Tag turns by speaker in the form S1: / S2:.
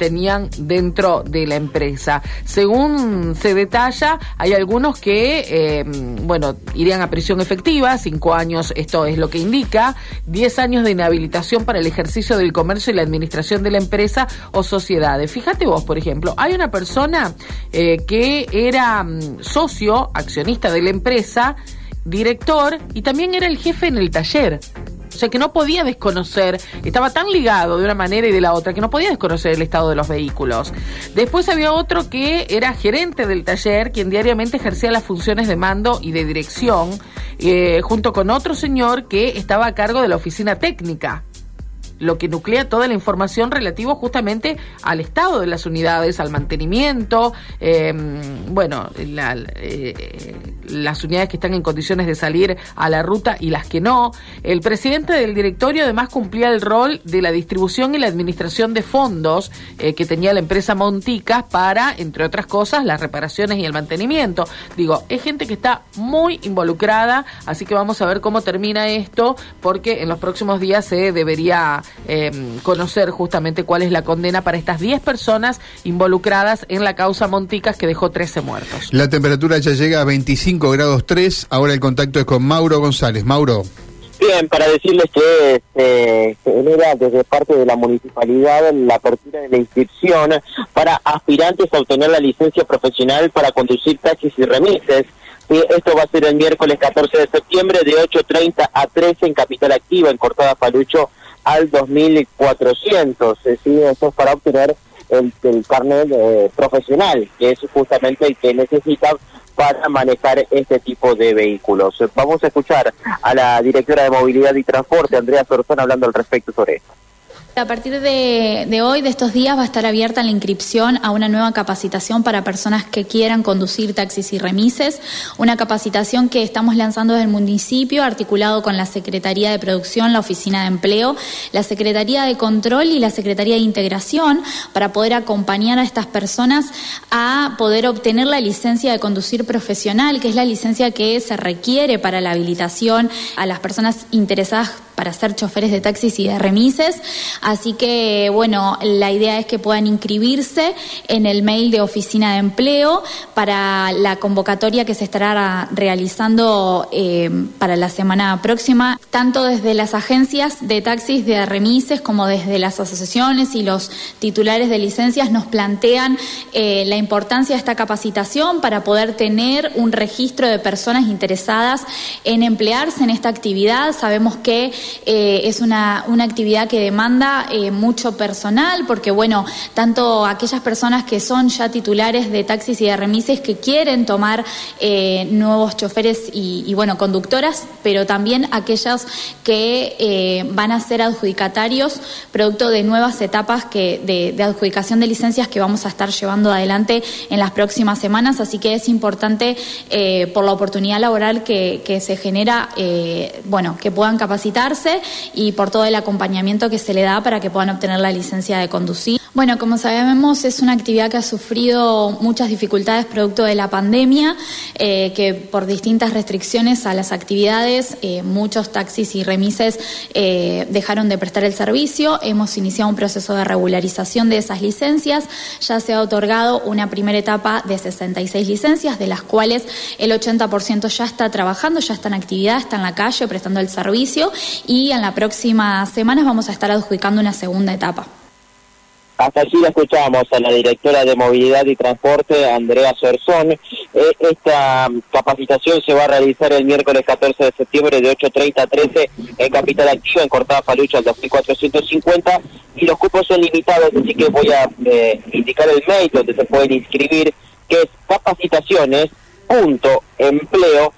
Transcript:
S1: tenían dentro de la empresa. Según se detalla, hay algunos que, eh, bueno, irían a prisión efectiva, cinco años, esto es lo que indica, diez años de inhabilitación para el ejercicio del comercio y la administración de la empresa o sociedades. Fíjate vos, por ejemplo, hay una persona eh, que era mm, socio, accionista de la empresa, director y también era el jefe en el taller. Sea que no podía desconocer, estaba tan ligado de una manera y de la otra que no podía desconocer el estado de los vehículos. Después había otro que era gerente del taller, quien diariamente ejercía las funciones de mando y de dirección, eh, junto con otro señor que estaba a cargo de la oficina técnica lo que nuclea toda la información relativa justamente al estado de las unidades, al mantenimiento, em, bueno, eh, las unidades que están en condiciones de salir a la ruta y las que no. El presidente del directorio además cumplía el rol de la distribución y la administración de fondos eh, que tenía la empresa Monticas para, entre otras cosas, las reparaciones y el mantenimiento. Digo, es gente que está muy involucrada, así que vamos a ver cómo termina esto, porque en los próximos días se debería eh, conocer justamente cuál es la condena para estas 10 personas involucradas en la causa Monticas que dejó 13 muertos.
S2: La temperatura ya llega a 25 grados 3. Ahora el contacto es con Mauro González. Mauro.
S3: Bien, para decirles que se genera desde parte de la municipalidad la apertura de la inscripción para aspirantes a obtener la licencia profesional para conducir taxis y remises. Esto va a ser el miércoles 14 de septiembre de 8.30 a 13 en Capital Activa, en Cortada Palucho, al 2.400. ¿sí? Esto es para obtener el, carnet eh, profesional, que es justamente el que necesita para manejar este tipo de vehículos. Vamos a escuchar a la directora de Movilidad y Transporte, Andrea Sorzón, hablando al respecto sobre esto.
S4: A partir de, hoy, de estos días, va a estar abierta la inscripción a una nueva capacitación para personas que quieran conducir taxis y remises, una capacitación que estamos lanzando desde el municipio, articulado con la Secretaría de Producción, la Oficina de Empleo, la Secretaría de Control y la Secretaría de Integración, para poder acompañar a estas personas a poder obtener la licencia de conducir profesional, que es la licencia que se requiere para la habilitación a las personas interesadas para ser choferes de taxis y de remises. Así que, bueno, la idea es que puedan inscribirse en el mail de Oficina de Empleo para la convocatoria que se estará realizando eh, para la semana próxima, tanto desde las agencias de taxis de remises como desde las asociaciones y los titulares de licencias nos plantean eh, la importancia de esta capacitación para poder tener un registro de personas interesadas en emplearse en esta actividad. Sabemos que eh, es una, una, actividad que demanda eh, mucho personal, porque bueno, tanto aquellas personas que son ya titulares de taxis y de remises que quieren tomar eh, nuevos choferes y, bueno, conductoras, pero también aquellas que van a ser adjudicatarios producto de nuevas etapas que, de, adjudicación de licencias que vamos a estar llevando adelante en las próximas semanas, así que es importante por la oportunidad laboral que, que se genera, bueno, que puedan y por todo el acompañamiento que se le da para que puedan obtener la licencia de conducir. Bueno, como sabemos, es una actividad que ha sufrido muchas dificultades producto de la pandemia, eh, que por distintas restricciones a las actividades, eh, muchos taxis y remises eh, dejaron de prestar el servicio. Hemos iniciado un proceso de regularización de esas licencias. Ya se ha otorgado una primera etapa de 66 licencias, de las cuales el 80% ya está trabajando, ya está en actividad, está en la calle prestando el servicio y en la próxima semana vamos a estar adjudicando una segunda etapa.
S3: Hasta aquí la escuchamos a la directora de Movilidad y Transporte, Andrea Sorzón. Eh, esta capacitación se va a realizar el miércoles 14 de septiembre de 8.30 a 13 en Capital Acción, en Cortada Palucha, al 2450, y los cupos son limitados, así que voy a eh, indicar el mail donde se pueden inscribir, que es capacitaciones.empleo